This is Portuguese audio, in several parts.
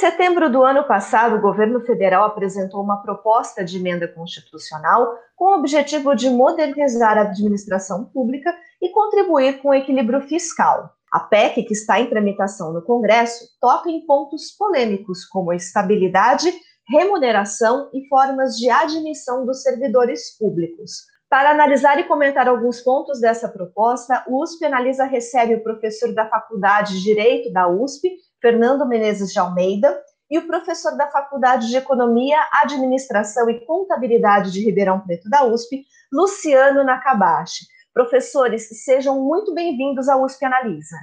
Setembro do ano passado, o governo federal apresentou uma proposta de emenda constitucional com o objetivo de modernizar a administração pública e contribuir com o equilíbrio fiscal. A PEC, que está em tramitação no Congresso, toca em pontos polêmicos como estabilidade, remuneração e formas de admissão dos servidores públicos. Para analisar e comentar alguns pontos dessa proposta, o USP Analisa recebe o professor da Faculdade de Direito da USP, Fernando Menezes de Almeida, e o professor da Faculdade de Economia, Administração e Contabilidade de Ribeirão Preto da USP, Luciano Nakabashi. Professores, sejam muito bem-vindos à USP Analisa.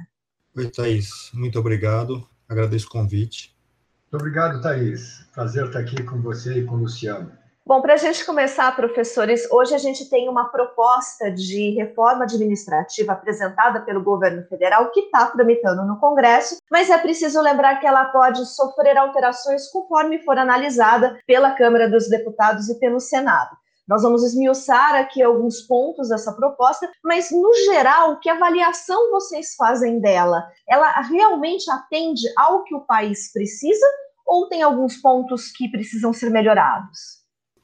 Oi, Thaís. Muito obrigado. Agradeço o convite. Muito obrigado, Thaís. Prazer estar aqui com você e com o Luciano. Bom, para a gente começar, professores, hoje a gente tem uma proposta de reforma administrativa apresentada pelo governo federal que está tramitando no Congresso, mas é preciso lembrar que ela pode sofrer alterações conforme for analisada pela Câmara dos Deputados e pelo Senado. Nós vamos esmiuçar aqui alguns pontos dessa proposta, mas no geral, que avaliação vocês fazem dela? Ela realmente atende ao que o país precisa ou tem alguns pontos que precisam ser melhorados?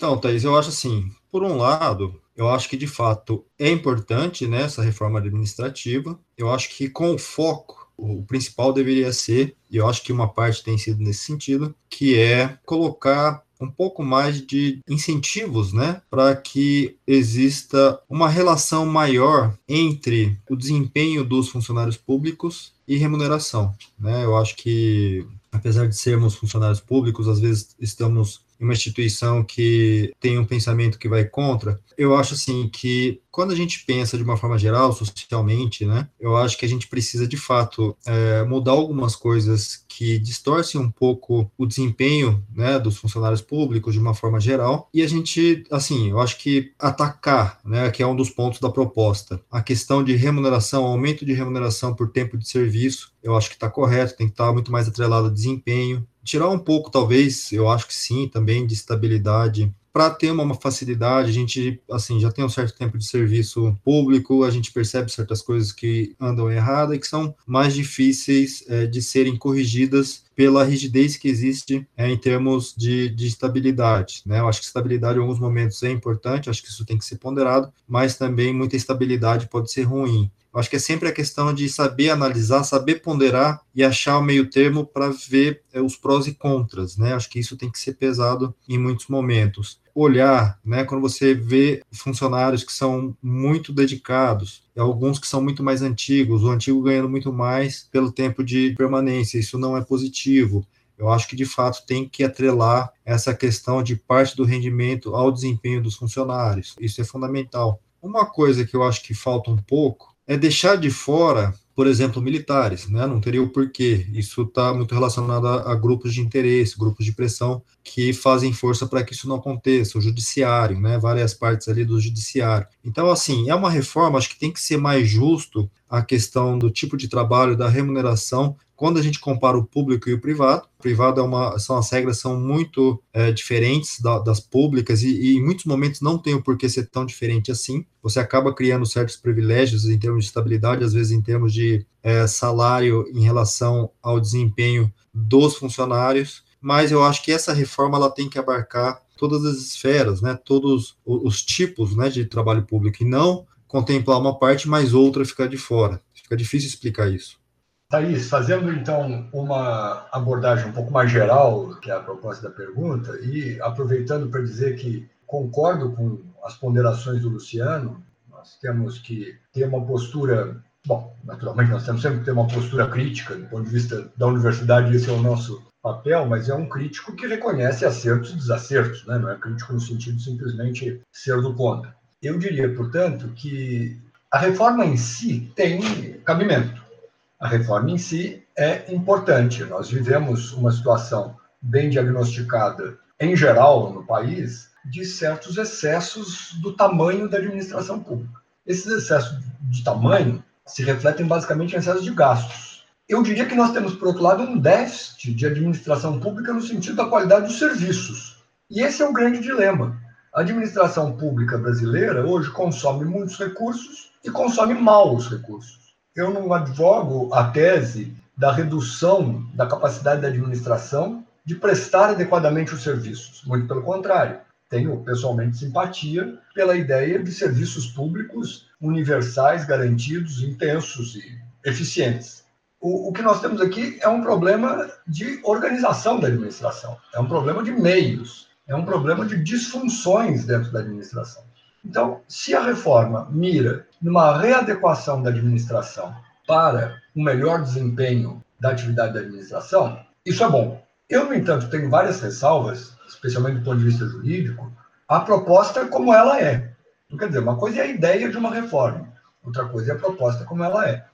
Então, Thaís, eu acho assim, por um lado, eu acho que de fato é importante né, essa reforma administrativa. Eu acho que com o foco, o principal deveria ser, e eu acho que uma parte tem sido nesse sentido, que é colocar um pouco mais de incentivos, né, para que exista uma relação maior entre o desempenho dos funcionários públicos e remuneração, né? Eu acho que apesar de sermos funcionários públicos, às vezes estamos uma instituição que tem um pensamento que vai contra, eu acho assim que quando a gente pensa de uma forma geral, socialmente, né, eu acho que a gente precisa de fato é, mudar algumas coisas que distorcem um pouco o desempenho né, dos funcionários públicos de uma forma geral. E a gente, assim, eu acho que atacar, né, que é um dos pontos da proposta, a questão de remuneração, aumento de remuneração por tempo de serviço, eu acho que está correto, tem que estar tá muito mais atrelado a desempenho, tirar um pouco, talvez, eu acho que sim, também de estabilidade. Para ter uma, facilidade, a gente assim já tem um certo tempo de serviço público, a gente percebe certas coisas que andam erradas e que são mais difíceis é, de serem corrigidas pela rigidez que existe é, em termos de, de estabilidade. Né? Eu acho que estabilidade em alguns momentos é importante, acho que isso tem que ser ponderado, mas também muita estabilidade pode ser ruim. Eu acho que é sempre a questão de saber analisar, saber ponderar e achar o meio termo para ver é, os prós e contras, né? Acho que isso tem que ser pesado em muitos momentos. Olhar, né? Quando você vê funcionários que são muito dedicados, alguns que são muito mais antigos, o antigo ganhando muito mais pelo tempo de permanência, isso não é positivo. Eu acho que de fato tem que atrelar essa questão de parte do rendimento ao desempenho dos funcionários. Isso é fundamental. Uma coisa que eu acho que falta um pouco é deixar de fora, por exemplo, militares, né? Não teria o porquê. Isso está muito relacionado a, a, grupos de interesse, grupos de pressão que fazem força para que isso não aconteça. O judiciário, né? Várias partes ali do judiciário. Então, assim, é uma reforma, acho que tem que ser mais justo a questão do tipo de trabalho, da remuneração, quando a gente compara o público e o privado, o privado é uma, são as regras são muito é, diferentes da, das públicas e, e, em muitos momentos não tem o porquê ser tão diferente assim. Você acaba criando certos privilégios em termos de estabilidade, às vezes em termos de é, salário em relação ao desempenho dos funcionários. Mas eu acho que essa reforma ela tem que abarcar todas as esferas, né, todos os tipos né, de trabalho público e não contemplar uma parte, mas outra ficar de fora. Fica difícil explicar isso. Thaís, fazendo então uma abordagem um pouco mais geral, que é a proposta da pergunta, e aproveitando para dizer que concordo com as ponderações do Luciano, nós temos que ter uma postura, bom, naturalmente nós temos sempre que ter uma postura crítica do ponto de vista da universidade, esse é o nosso papel, mas é um crítico que reconhece acertos e desacertos, né? não é crítico no sentido de simplesmente ser do contra. Eu diria, portanto, que a reforma em si tem cabimento a reforma em si é importante. Nós vivemos uma situação bem diagnosticada, em geral, no país, de certos excessos do tamanho da administração pública. Esses excessos de tamanho se refletem basicamente em excessos de gastos. Eu diria que nós temos, por outro lado, um déficit de administração pública no sentido da qualidade dos serviços. E esse é o grande dilema. A administração pública brasileira hoje consome muitos recursos e consome mal os recursos. Eu não advogo a tese da redução da capacidade da administração de prestar adequadamente os serviços. Muito pelo contrário, tenho pessoalmente simpatia pela ideia de serviços públicos universais, garantidos, intensos e eficientes. O, o, que nós temos aqui é um problema de organização da administração, é um problema de meios, é um problema de disfunções dentro da administração. Então, se a reforma mira numa readequação da administração para um melhor desempenho da atividade da administração, isso é bom. Eu, no entanto, tenho várias ressalvas, especialmente do ponto de vista jurídico, a proposta como ela é. Não quer dizer, uma coisa é a ideia de uma reforma, outra coisa é a proposta como ela é.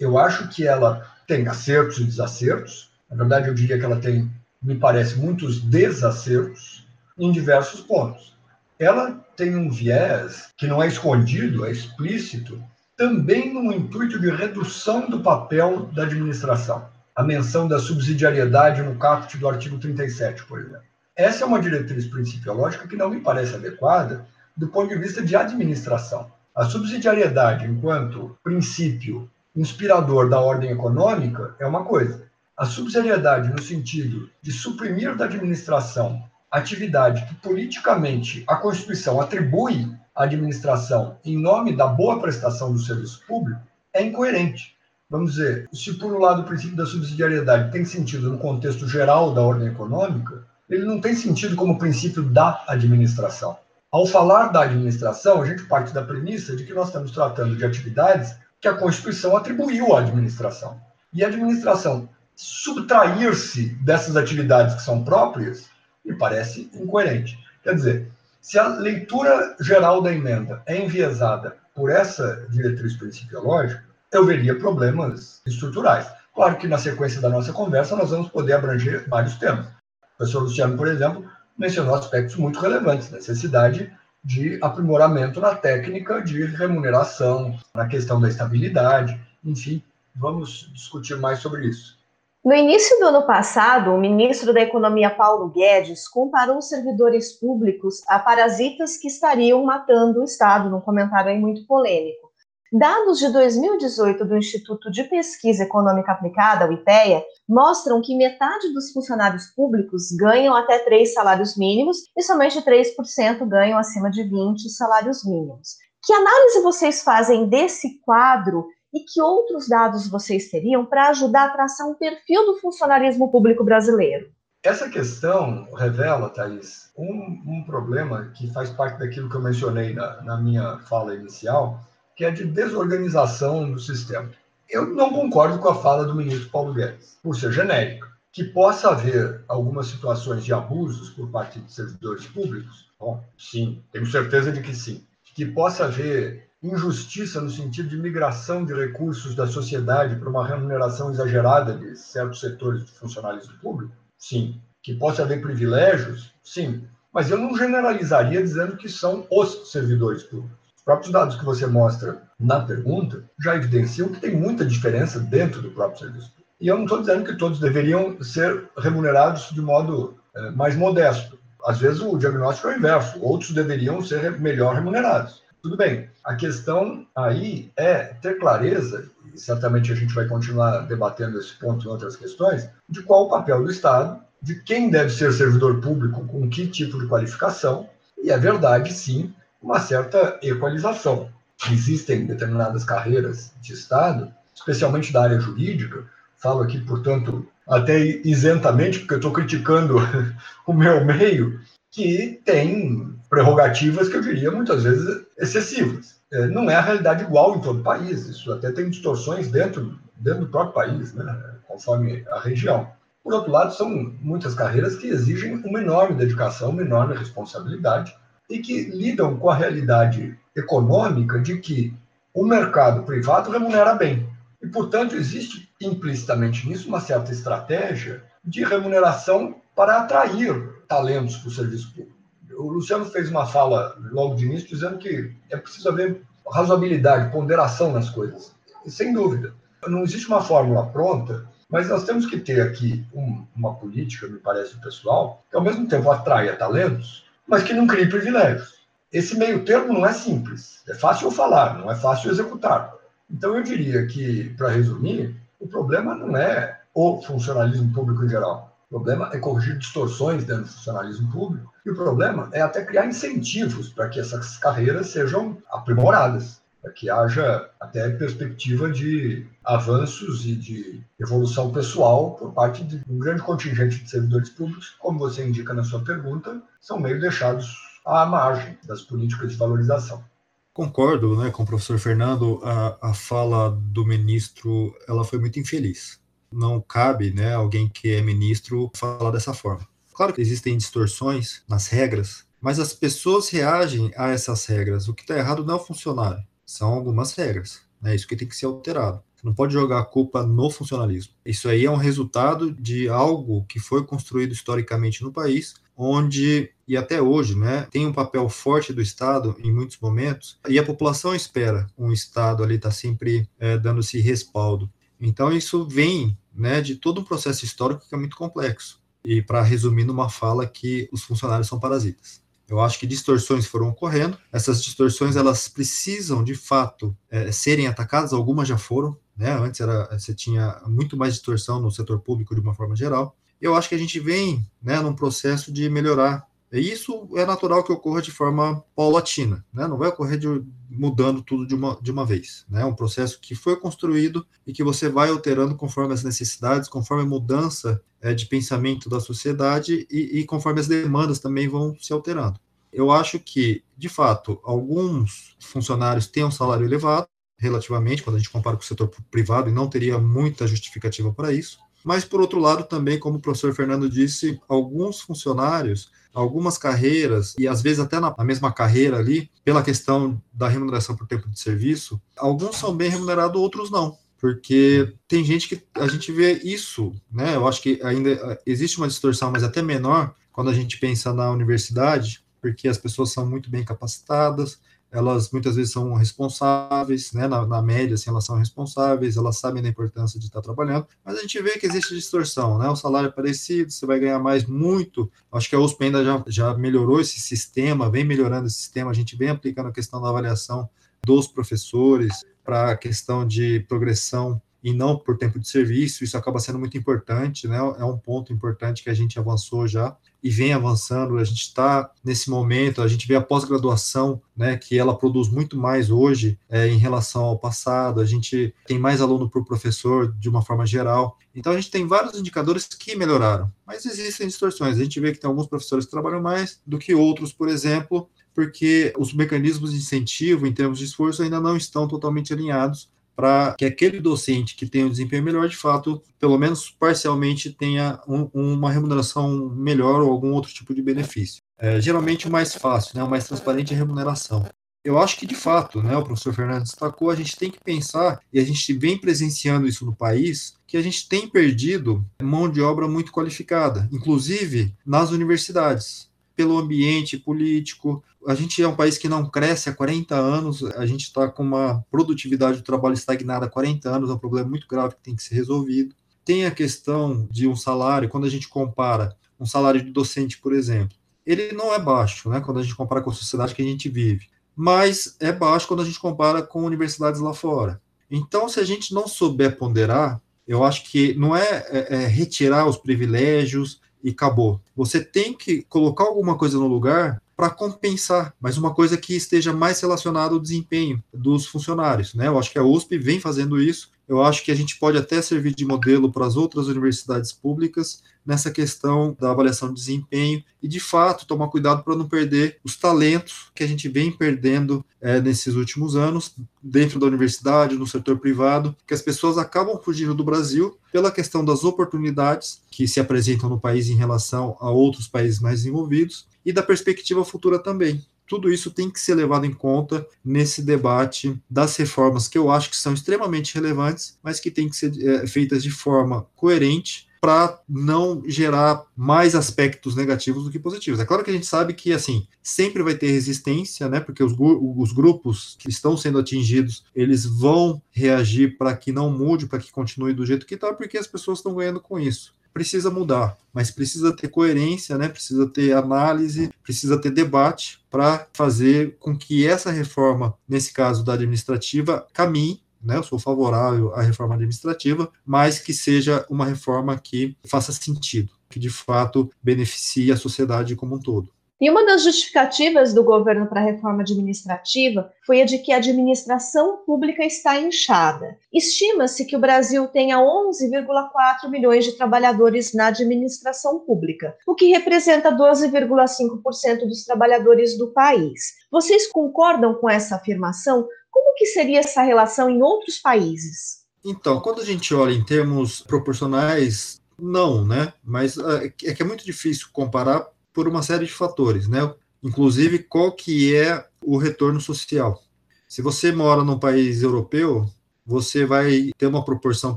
Eu acho que ela tem acertos e desacertos. Na verdade, eu diria que ela tem, me parece, muitos desacertos em diversos pontos. Ela tem um viés que não é escondido, é explícito, também no intuito de redução do papel da administração. A menção da subsidiariedade no caput do artigo 37, por exemplo. Essa é uma diretriz principiológica que não me parece adequada do ponto de vista de administração. A subsidiariedade, enquanto princípio inspirador da ordem econômica, é uma coisa. A subsidiariedade, no sentido de suprimir da administração atividade que politicamente a Constituição atribui à administração em nome da boa prestação do serviço público, é incoerente. Vamos dizer, se por um lado o princípio da subsidiariedade tem sentido no contexto geral da ordem econômica, ele não tem sentido como princípio da administração. Ao falar da administração, a gente parte da premissa de que nós estamos tratando de atividades que a Constituição atribuiu à administração. E a administração subtrair-se dessas atividades que são próprias me parece incoerente. Quer dizer, se a leitura geral da emenda é enviesada por essa diretriz principiológica, eu veria problemas estruturais. Claro que na sequência da nossa conversa nós vamos poder abranger vários temas. O professor Luciano, por exemplo, mencionou aspectos muito relevantes, necessidade de aprimoramento na técnica de remuneração, na questão da estabilidade, enfim, vamos discutir mais sobre isso. No início do ano passado, o ministro da Economia Paulo Guedes comparou servidores públicos a parasitas que estariam matando o Estado, num comentário aí muito polêmico. Dados de 2018 do Instituto de Pesquisa Econômica Aplicada, o IPEA, mostram que metade dos funcionários públicos ganham até três salários mínimos e somente 3% ganham acima de 20 salários mínimos. Que análise vocês fazem desse quadro e que outros dados vocês teriam para ajudar a traçar um perfil do funcionarismo público brasileiro? Essa questão revela, Thais, um, um problema que faz parte daquilo que eu mencionei na, na minha fala inicial, que é de desorganização do sistema. Eu não concordo com a fala do ministro Paulo Guedes, por ser genérica. Que possa haver algumas situações de abusos por parte de servidores públicos? Bom, sim, tenho certeza de que sim. Que possa haver injustiça no sentido de migração de recursos da sociedade para uma remuneração exagerada de certos setores de funcionalismo público? Sim. Que possa haver privilégios? Sim. Mas eu não generalizaria dizendo que são os servidores públicos. Os próprios dados que você mostra na pergunta já evidenciam que tem muita diferença dentro do próprio serviço. E eu não estou dizendo que todos deveriam ser remunerados de modo é, mais modesto. Às vezes o diagnóstico é o inverso, outros deveriam ser melhor remunerados. Tudo bem. A questão aí é ter clareza, e certamente a gente vai continuar debatendo esse ponto em outras questões, de qual o papel do Estado, de quem deve ser servidor público, com que tipo de qualificação, e é verdade, sim, uma certa equalização. Existem determinadas carreiras de Estado, especialmente da área jurídica, falo aqui, portanto, até isentamente, porque eu estou criticando o meu meio, que tem prerrogativas que eu diria muitas vezes excessivas. É, não é a realidade igual em todo o país, isso até tem distorções dentro, dentro do próprio país, né, conforme a região. Por outro lado, são muitas carreiras que exigem uma enorme dedicação, uma enorme responsabilidade e que lidam com a realidade econômica de que o mercado privado remunera bem. E, portanto, existe implicitamente nisso uma certa estratégia de remuneração para atrair talentos para o serviço público. O Luciano fez uma fala logo de início dizendo que é preciso haver razoabilidade, ponderação nas coisas. E, sem dúvida. Não existe uma fórmula pronta, mas nós temos que ter aqui um, uma política, me parece pessoal, que ao mesmo tempo atraia talentos, mas que não crie privilégios. Esse meio termo não é simples. É fácil falar, não é fácil executar. Então, eu diria que, para resumir, o problema não é o funcionalismo público em geral. O problema é corrigir distorções dentro do funcionalismo público. E o problema é até criar incentivos para que essas carreiras sejam aprimoradas, para que haja até perspectiva de avanços e de evolução pessoal por parte de um grande contingente de servidores públicos, como você indica na sua pergunta, são meio deixados à margem das políticas de valorização. Concordo né, com o professor Fernando, a, a fala do ministro ela foi muito infeliz. Não cabe né, alguém que é ministro falar dessa forma. Claro que existem distorções nas regras, mas as pessoas reagem a essas regras. O que está errado não é o funcionário, são algumas regras. É isso que tem que ser alterado. Você não pode jogar a culpa no funcionalismo. Isso aí é um resultado de algo que foi construído historicamente no país, onde, e até hoje, né, tem um papel forte do Estado em muitos momentos, e a população espera um Estado ali estar tá sempre é, dando esse respaldo. Então, isso vem né, de todo um processo histórico que é muito complexo. E para resumir numa fala que os funcionários são parasitas. Eu acho que distorções foram ocorrendo. Essas distorções elas precisam de fato é, serem atacadas. Algumas já foram, né? Antes era, você tinha muito mais distorção no setor público de uma forma geral. Eu acho que a gente vem né, num processo de melhorar. Isso é natural que ocorra de forma paulatina, né? não vai ocorrer de, mudando tudo de uma, de uma vez. Né? É um processo que foi construído e que você vai alterando conforme as necessidades, conforme a mudança é, de pensamento da sociedade e, e conforme as demandas também vão se alterando. Eu acho que, de fato, alguns funcionários têm um salário elevado, relativamente, quando a gente compara com o setor privado, e não teria muita justificativa para isso. Mas, por outro lado, também, como o professor Fernando disse, alguns funcionários, algumas carreiras, e às vezes até na mesma carreira ali, pela questão da remuneração por tempo de serviço, alguns são bem remunerados, outros não. Porque tem gente que a gente vê isso, né? Eu acho que ainda existe uma distorção, mas até menor, quando a gente pensa na universidade, porque as pessoas são muito bem capacitadas, elas muitas vezes são responsáveis, né, na, na, média, assim, elas são responsáveis, elas sabem da importância de estar trabalhando, mas a gente vê que existe distorção, né, o salário é parecido, você vai ganhar mais muito, acho que a USP ainda já, já melhorou esse sistema, vem melhorando esse sistema, a gente vem aplicando a questão da avaliação dos professores para a questão de progressão e não por tempo de serviço, isso acaba sendo muito importante, né? É um ponto importante que a gente avançou já e vem avançando. A gente está nesse momento, a gente vê a pós-graduação, né, que ela produz muito mais hoje é, em relação ao passado. A gente tem mais aluno por professor de uma forma geral. Então a gente tem vários indicadores que melhoraram, mas existem distorções. A gente vê que tem alguns professores que trabalham mais do que outros, por exemplo, porque os mecanismos de incentivo em termos de esforço ainda não estão totalmente alinhados para que aquele docente que tem um desempenho melhor, de fato, pelo menos parcialmente, tenha um, uma remuneração melhor ou algum outro tipo de benefício. É, geralmente o mais fácil, né, o mais transparente é a remuneração. Eu acho que, de fato, né, o professor Fernando destacou, a gente tem que pensar, e a gente vem presenciando isso no país, que a gente tem perdido mão de obra muito qualificada, inclusive nas universidades pelo ambiente político. A gente é um país que não cresce há 40 anos, a gente está com uma produtividade do trabalho estagnada há 40 anos, é um problema muito grave que tem que ser resolvido. Tem a questão de um salário, quando a gente compara um salário de docente, por exemplo, ele não é baixo, né, quando a gente compara com a sociedade que a gente vive, mas é baixo quando a gente compara com universidades lá fora. Então, se a gente não souber ponderar, eu acho que não é, é, é retirar os privilégios, e acabou. Você tem que colocar alguma coisa no lugar para compensar, mas uma coisa que esteja mais relacionada ao desempenho dos funcionários. Né? Eu acho que a USP vem fazendo isso eu acho que a gente pode até servir de modelo para as outras universidades públicas nessa questão da avaliação de desempenho e, de fato, tomar cuidado para não perder os talentos que a gente vem perdendo é, nesses últimos anos, dentro da universidade, no setor privado, que as pessoas acabam fugindo do Brasil pela questão das oportunidades que se apresentam no país em relação a outros países mais desenvolvidos e da perspectiva futura também. Tudo isso tem que ser levado em conta nesse debate das reformas que eu acho que são extremamente relevantes, mas que têm que ser é, feitas de forma coerente para não gerar mais aspectos negativos do que positivos. É claro que a gente sabe que assim sempre vai ter resistência, né? Porque os, os grupos que estão sendo atingidos eles vão reagir para que não mude, para que continue do jeito que está, porque as pessoas estão ganhando com isso precisa mudar, mas precisa ter coerência, né? precisa ter análise, precisa ter debate para fazer com que essa reforma, nesse caso da administrativa, caminhe né, eu sou favorável à reforma administrativa, mas que seja uma reforma que faça sentido, que de fato beneficie a sociedade como um todo. E uma das justificativas do governo para a reforma administrativa foi a de que a administração pública está inchada. Estima-se que o Brasil tenha 11,4 milhões de trabalhadores na administração pública, o que representa 12,5% dos trabalhadores do país. Vocês concordam com essa afirmação? Como que seria essa relação em outros países? Então, quando a gente olha em termos proporcionais, não, né? Mas é, é que é muito difícil comparar por uma série de fatores, né? Inclusive, qual que é o retorno social? Se você mora num país europeu, você vai ter uma proporção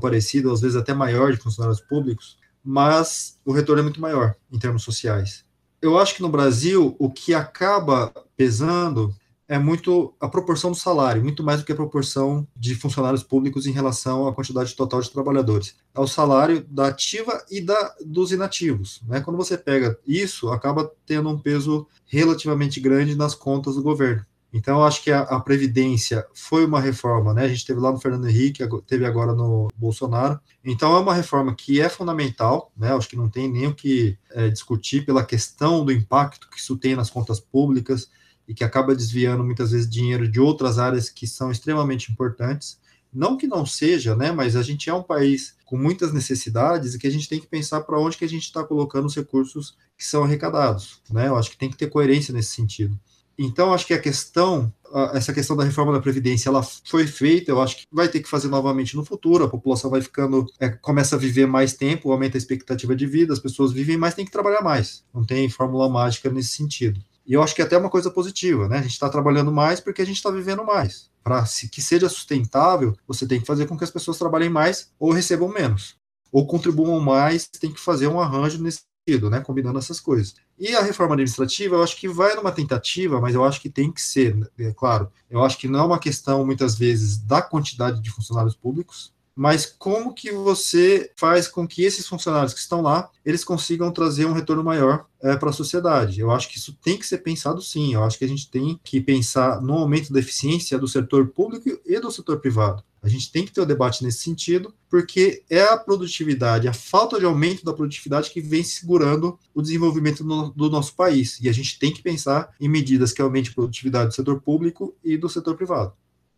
parecida, às vezes até maior, de funcionários públicos, mas o retorno é muito maior em termos sociais. Eu acho que no Brasil, o que acaba pesando é muito a proporção do salário, muito mais do que a proporção de funcionários públicos em relação à quantidade total de trabalhadores. É o salário da ativa e da, dos inativos. Né? Quando você pega isso, acaba tendo um peso relativamente grande nas contas do governo. Então, eu acho que a, a, Previdência foi uma reforma, né? A gente teve lá no Fernando Henrique, teve agora no Bolsonaro. Então, é uma reforma que é fundamental, né? Acho que não tem nem o que é, discutir pela questão do impacto que isso tem nas contas públicas, e que acaba desviando muitas vezes dinheiro de outras áreas que são extremamente importantes. Não que não seja, né, mas a gente é um país com muitas necessidades e que a gente tem que pensar para onde que a gente está colocando os recursos que são arrecadados, né? Eu acho que tem que ter coerência nesse sentido. Então, acho que a questão, essa questão da reforma da Previdência, ela foi feita, eu acho que vai ter que fazer novamente no futuro, a população vai ficando, é, começa a viver mais tempo, aumenta a expectativa de vida, as pessoas vivem mais, tem que trabalhar mais. Não tem fórmula mágica nesse sentido. E eu acho que é até uma coisa positiva, né? A gente está trabalhando mais porque a gente está vivendo mais. Para que seja sustentável, você tem que fazer com que as pessoas trabalhem mais ou recebam menos. Ou contribuam mais, tem que fazer um arranjo nesse sentido, né? Combinando essas coisas. E a reforma administrativa, eu acho que vai numa tentativa, mas eu acho que tem que ser, é claro. Eu acho que não é uma questão, muitas vezes, da quantidade de funcionários públicos, mas como que você faz com que esses funcionários que estão lá, eles consigam trazer um retorno maior é, para a sociedade? Eu acho que isso tem que ser pensado sim, eu acho que a gente tem que pensar no aumento da eficiência do setor público e do setor privado. A gente tem que ter o um debate nesse sentido, porque é a produtividade, a falta de aumento da produtividade que vem segurando o desenvolvimento do, do nosso país. E a gente tem que pensar em medidas que aumentem a produtividade do setor público e do setor privado.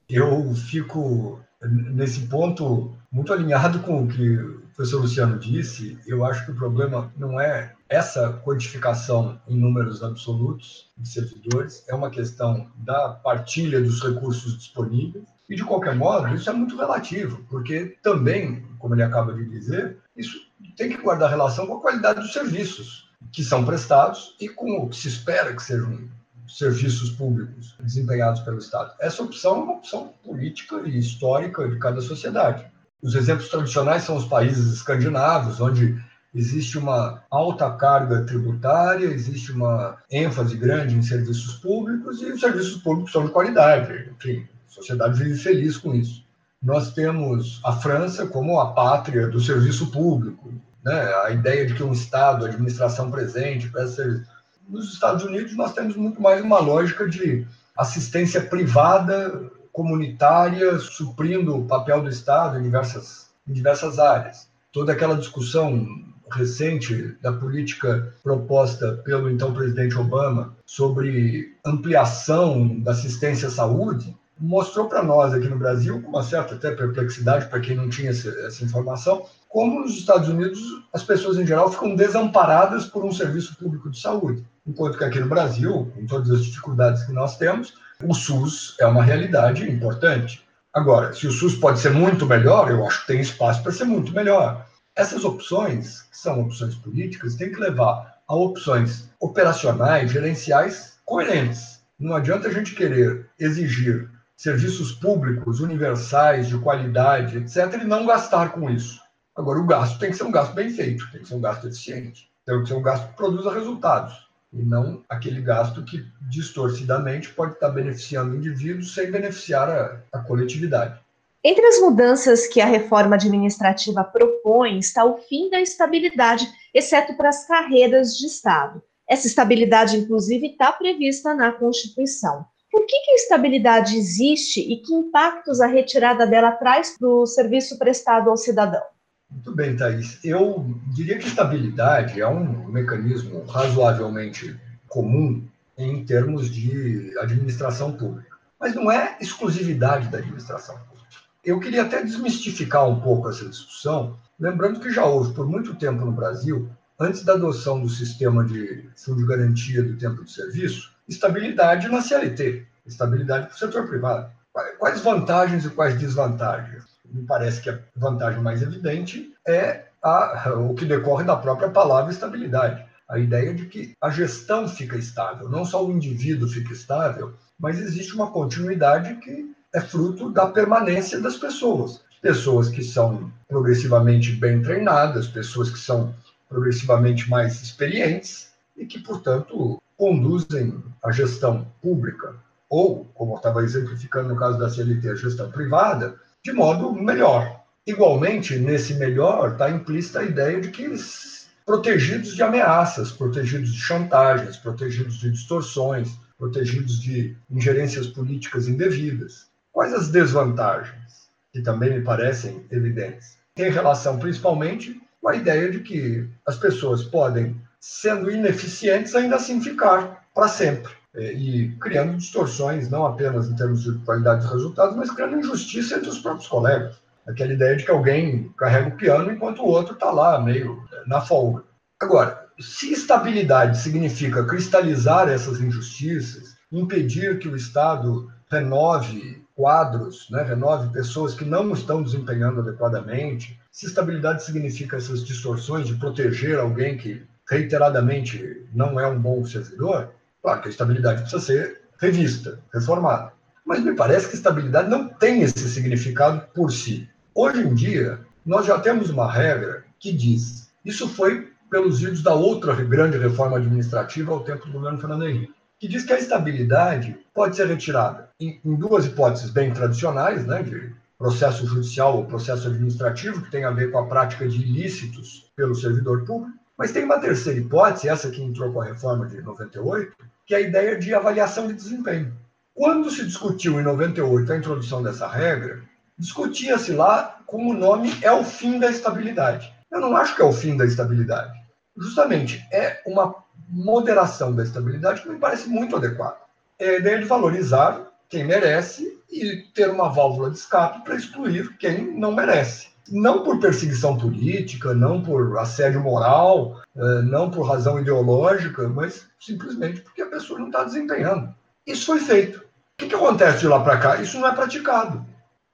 Eu fico nesse ponto muito alinhado com o que o professor Luciano disse. Eu acho que o problema não é essa quantificação em números absolutos de servidores, é uma questão da partilha dos recursos disponíveis. E, de qualquer modo, isso é muito relativo, porque também, como ele acaba de dizer, isso tem que guardar relação com a qualidade dos serviços que são prestados e com o que se espera que sejam serviços públicos desempenhados pelo Estado. Essa opção é uma opção política e histórica de cada sociedade. Os exemplos tradicionais são os países escandinavos, onde existe uma alta carga tributária, existe uma ênfase grande em serviços públicos e os serviços públicos são de qualidade. Enfim, a sociedade vive feliz com isso. Nós temos a França como a pátria do serviço público, né? a ideia de que um Estado, a administração presente, presta serviço nos Estados Unidos, nós temos muito mais uma lógica de assistência privada, comunitária, suprindo o papel do Estado em diversas, em diversas áreas. Toda aquela discussão recente da política proposta pelo então presidente Obama sobre ampliação da assistência à saúde mostrou para nós aqui no Brasil, com uma certa até perplexidade para quem não tinha essa, essa informação, como nos Estados Unidos as pessoas em geral ficam desamparadas por um serviço público de saúde. Enquanto que aqui no Brasil, com todas as dificuldades que nós temos, o SUS é uma realidade importante. Agora, se o SUS pode ser muito melhor, eu acho que tem espaço para ser muito melhor. Essas opções, que são opções políticas, têm que levar a opções operacionais, gerenciais coerentes. Não adianta a gente querer exigir serviços públicos universais, de qualidade, etc., e não gastar com isso. Agora, o gasto tem que ser um gasto bem feito, tem que ser um gasto eficiente, tem que ser um gasto que produza resultados, e não aquele gasto que distorcidamente pode estar beneficiando indivíduos sem beneficiar a, a coletividade. Entre as mudanças que a reforma administrativa propõe está o fim da estabilidade, exceto para as carreiras de Estado. Essa estabilidade, inclusive, está prevista na Constituição. Por que, que a estabilidade existe e que impactos a retirada dela traz para o serviço prestado ao cidadão? Muito bem, Thaís. Eu diria que estabilidade é um mecanismo razoavelmente comum em termos de administração pública, mas não é exclusividade da administração pública. Eu queria até desmistificar um pouco essa discussão, lembrando que já houve por muito tempo no Brasil, antes da adoção do sistema de fundo de garantia do tempo de serviço, estabilidade na CLT, estabilidade para o setor privado. Quais vantagens e quais desvantagens? Me parece que a vantagem mais evidente é a, o que decorre da própria palavra estabilidade. A ideia de que a gestão fica estável, não só o indivíduo fica estável, mas existe uma continuidade que é fruto da permanência das pessoas. Pessoas que são progressivamente bem treinadas, pessoas que são progressivamente mais experientes e que, portanto, conduzem a gestão pública, ou, como eu estava exemplificando no caso da CLT, a gestão privada, de modo melhor. Igualmente, nesse melhor está implícita a ideia de que eles protegidos de ameaças, protegidos de chantagens, protegidos de distorções, protegidos de ingerências políticas indevidas. Quais as desvantagens, que também me parecem evidentes? Tem relação principalmente com a ideia de que as pessoas podem sendo ineficientes, ainda assim ficar para sempre. É, e criando distorções, não apenas em termos de qualidade dos resultados, mas criando injustiça entre os próprios colegas. Aquela ideia de que alguém carrega o piano enquanto o outro está lá, meio é, na folga. Agora, se estabilidade significa cristalizar essas injustiças, impedir que o Estado renove quadros, né, renove pessoas que não estão desempenhando adequadamente, se estabilidade significa essas distorções de proteger alguém que reiteradamente não é um bom servidor, claro que a estabilidade precisa ser revista, reformada. Mas me parece que estabilidade não tem esse significado por si. Hoje em dia, nós já temos uma regra que diz: isso foi pelos vídeos da outra grande reforma administrativa ao tempo do governo Fernando Henrique, que diz que a estabilidade pode ser retirada em, em duas hipóteses bem tradicionais, né, de processo judicial ou processo administrativo, que tem a ver com a prática de ilícitos pelo servidor público, mas tem uma terceira hipótese, essa que entrou com a reforma de 98, que é a ideia de avaliação de desempenho. Quando se discutiu em 98 a introdução dessa regra, discutia-se lá como o nome é o fim da estabilidade. Eu não acho que é o fim da estabilidade. Justamente, é uma moderação da estabilidade que me parece muito adequada. É a ideia de valorizar quem merece e ter uma válvula de escape para excluir quem não merece não por perseguição política, não por assédio moral, eh, não por razão ideológica, mas simplesmente porque a pessoa não está desempenhando. Isso foi feito. O que, que acontece de lá para cá? Isso não é praticado.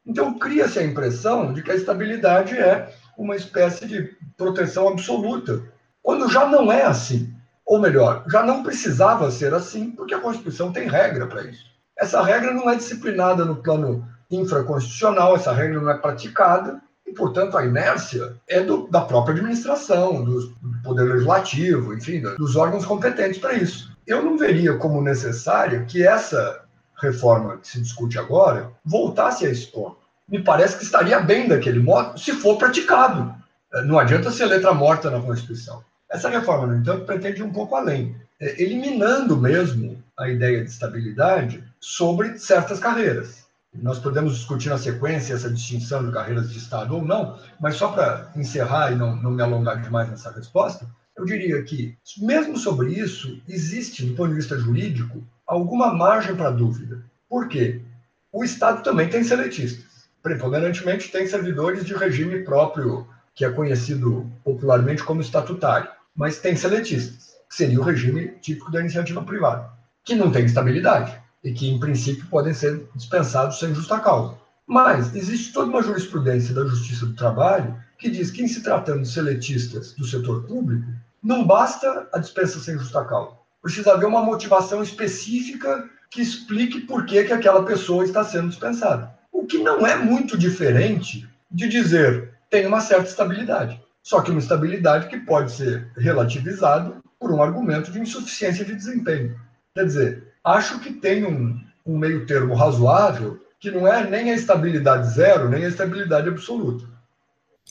Então cria-se a impressão de que a estabilidade é uma espécie de proteção absoluta, quando já não é assim. Ou melhor, já não precisava ser assim, porque a Constituição tem regra para isso. Essa regra não é disciplinada no plano infraconstitucional, essa regra não é praticada, e, portanto, a inércia é do, da própria administração, do, Poder Legislativo, enfim, dos órgãos competentes para isso. Eu não veria como necessário que essa reforma que se discute agora voltasse a esse ponto. Me parece que estaria bem daquele modo se for praticado. Não adianta ser letra morta na Constituição. Essa reforma, no entanto, pretende ir um pouco além, é, eliminando mesmo a ideia de estabilidade sobre certas carreiras. Nós podemos discutir na sequência essa distinção de carreiras de Estado ou não, mas só para encerrar e não, não me alongar demais nessa resposta, eu diria que, mesmo sobre isso, existe, do ponto de vista jurídico, alguma margem para dúvida. Por quê? O Estado também tem seletistas. Preponderantemente, tem servidores de regime próprio, que é conhecido popularmente como estatutário. Mas tem seletistas, que seria o regime típico da iniciativa privada, que não tem estabilidade e que, em princípio, podem ser dispensados sem justa causa. Mas existe toda uma jurisprudência da Justiça do Trabalho que diz que, em se tratando de seletistas do setor público, não basta a dispensa sem justa causa. Precisa haver uma motivação específica que explique por que, que aquela pessoa está sendo dispensada. O que não é muito diferente de dizer tem uma certa estabilidade. Só que uma estabilidade que pode ser relativizada por um argumento de insuficiência de desempenho. Quer dizer, acho que tem um, um meio termo razoável que não é nem a estabilidade zero, nem a estabilidade absoluta.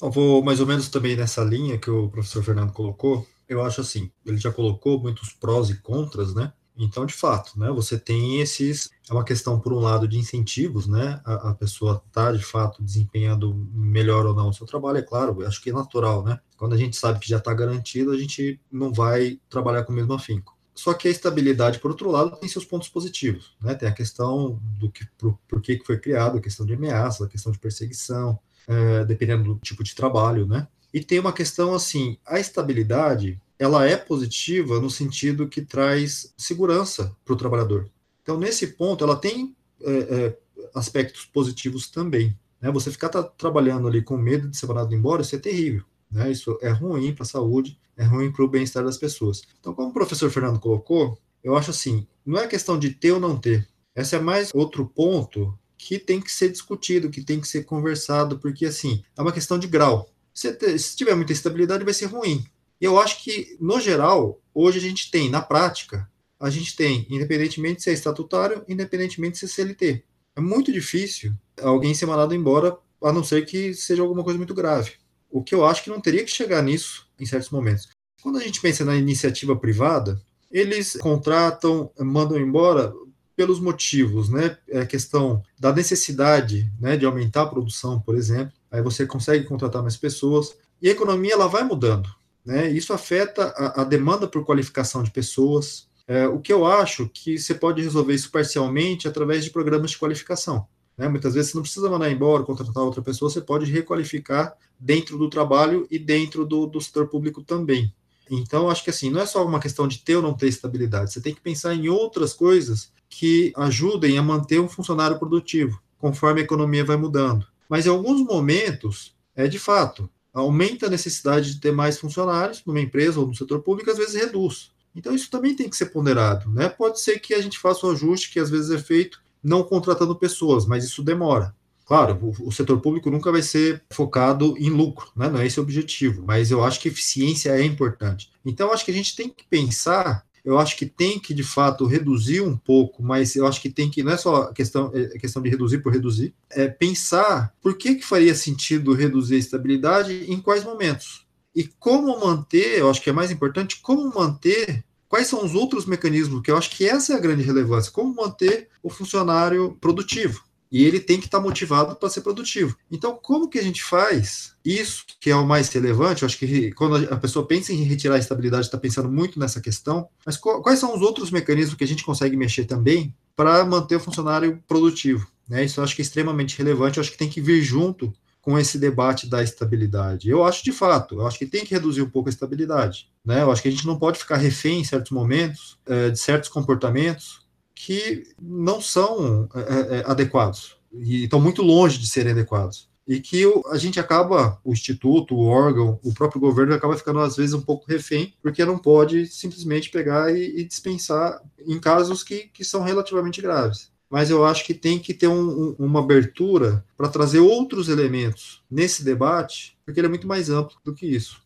Eu vou mais ou menos também nessa linha que o professor Fernando colocou. Eu acho assim, ele já colocou muitos prós e contras, né? Então, de fato, né, você tem esses. É uma questão, por um lado, de incentivos, né? A, a pessoa está, de fato, desempenhando melhor ou não o seu trabalho, é claro, acho que é natural, né? Quando a gente sabe que já está garantido, a gente não vai trabalhar com o mesmo afinco. Só que a estabilidade, por outro lado, tem seus pontos positivos, né? Tem a questão do que, por, por que foi criado, a questão de ameaça, a questão de perseguição, é, dependendo do tipo de trabalho, né? E tem uma questão assim, a estabilidade ela é positiva no sentido que traz segurança para o trabalhador. Então, nesse ponto, ela tem é, é, aspectos positivos também. Né? Você ficar tra trabalhando ali com medo de ser mandado embora, isso é terrível. Né? Isso é ruim para a saúde, é ruim para o bem-estar das pessoas. Então, como o professor Fernando colocou, eu acho assim, não é questão de ter ou não ter. Esse é mais outro ponto que tem que ser discutido, que tem que ser conversado, porque assim, é uma questão de grau. Se, se tiver muita estabilidade, vai ser ruim. E eu acho que, no geral, hoje a gente tem, na prática, a gente tem, independentemente se é estatutário, independentemente se é CLT. É muito difícil alguém ser mandado embora, a não ser que seja alguma coisa muito grave. O que eu acho que não teria que chegar nisso em certos momentos. Quando a gente pensa na iniciativa privada, eles contratam, mandam embora pelos motivos, né? É a questão da necessidade, né, de aumentar a produção, por exemplo. Aí você consegue contratar mais pessoas e a economia ela vai mudando. Né? Isso afeta a, a demanda por qualificação de pessoas. É, o que eu acho que você pode resolver isso parcialmente através de programas de qualificação. Né? Muitas vezes você não precisa mandar embora, contratar outra pessoa, você pode requalificar dentro do trabalho e dentro do, do setor público também. Então, acho que assim, não é só uma questão de ter ou não ter estabilidade, você tem que pensar em outras coisas que ajudem a manter um funcionário produtivo, conforme a economia vai mudando. Mas em alguns momentos, é de fato, aumenta a necessidade de ter mais funcionários numa empresa ou no setor público, às vezes reduz. Então isso também tem que ser ponderado, né? Pode ser que a gente faça um ajuste que às vezes é feito não contratando pessoas, mas isso demora. Claro, o, o, setor público nunca vai ser focado em lucro, né? não é esse o objetivo, mas eu acho que eficiência é importante. Então, acho que a gente tem que pensar eu acho que tem que, de fato, reduzir um pouco, mas eu acho que tem que, não é só questão, é questão de reduzir por reduzir, é pensar por que, que faria sentido reduzir a estabilidade em quais momentos. E como manter, eu acho que é mais importante, como manter quais são os outros mecanismos, que eu acho que essa é a grande relevância, como manter o funcionário produtivo. E ele tem que estar motivado para ser produtivo. Então, como que a gente faz isso, que é o mais relevante? Eu acho que quando a pessoa pensa em retirar a estabilidade, está pensando muito nessa questão. Mas quais são os outros mecanismos que a gente consegue mexer também para manter o funcionário produtivo? Né? Isso eu acho que é extremamente relevante. Eu acho que tem que vir junto com esse debate da estabilidade. Eu acho de fato, eu acho que tem que reduzir um pouco a estabilidade. Né? Eu acho que a gente não pode ficar refém em certos momentos é, de certos comportamentos que não são é, é, adequados e estão muito longe de serem adequados. E que a gente acaba, o instituto, o órgão, o próprio governo acaba ficando às vezes um pouco refém, porque não pode simplesmente pegar e, e dispensar em casos que, que são relativamente graves mas eu acho que tem que ter um, um, uma abertura para trazer outros elementos nesse debate, porque ele é muito mais amplo do que isso.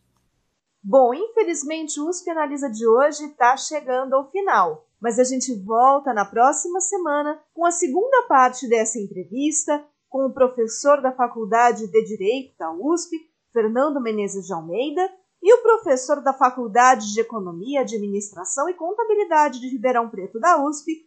Bom, infelizmente o USP Analisa de hoje está chegando ao final mas a gente volta na próxima semana com a segunda parte dessa entrevista com o professor da Faculdade de Direito da USP, Fernando Menezes de Almeida, e o professor da Faculdade de Economia, Administração e Contabilidade de Ribeirão Preto da USP,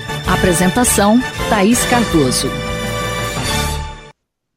Apresentação Thaís Cardoso.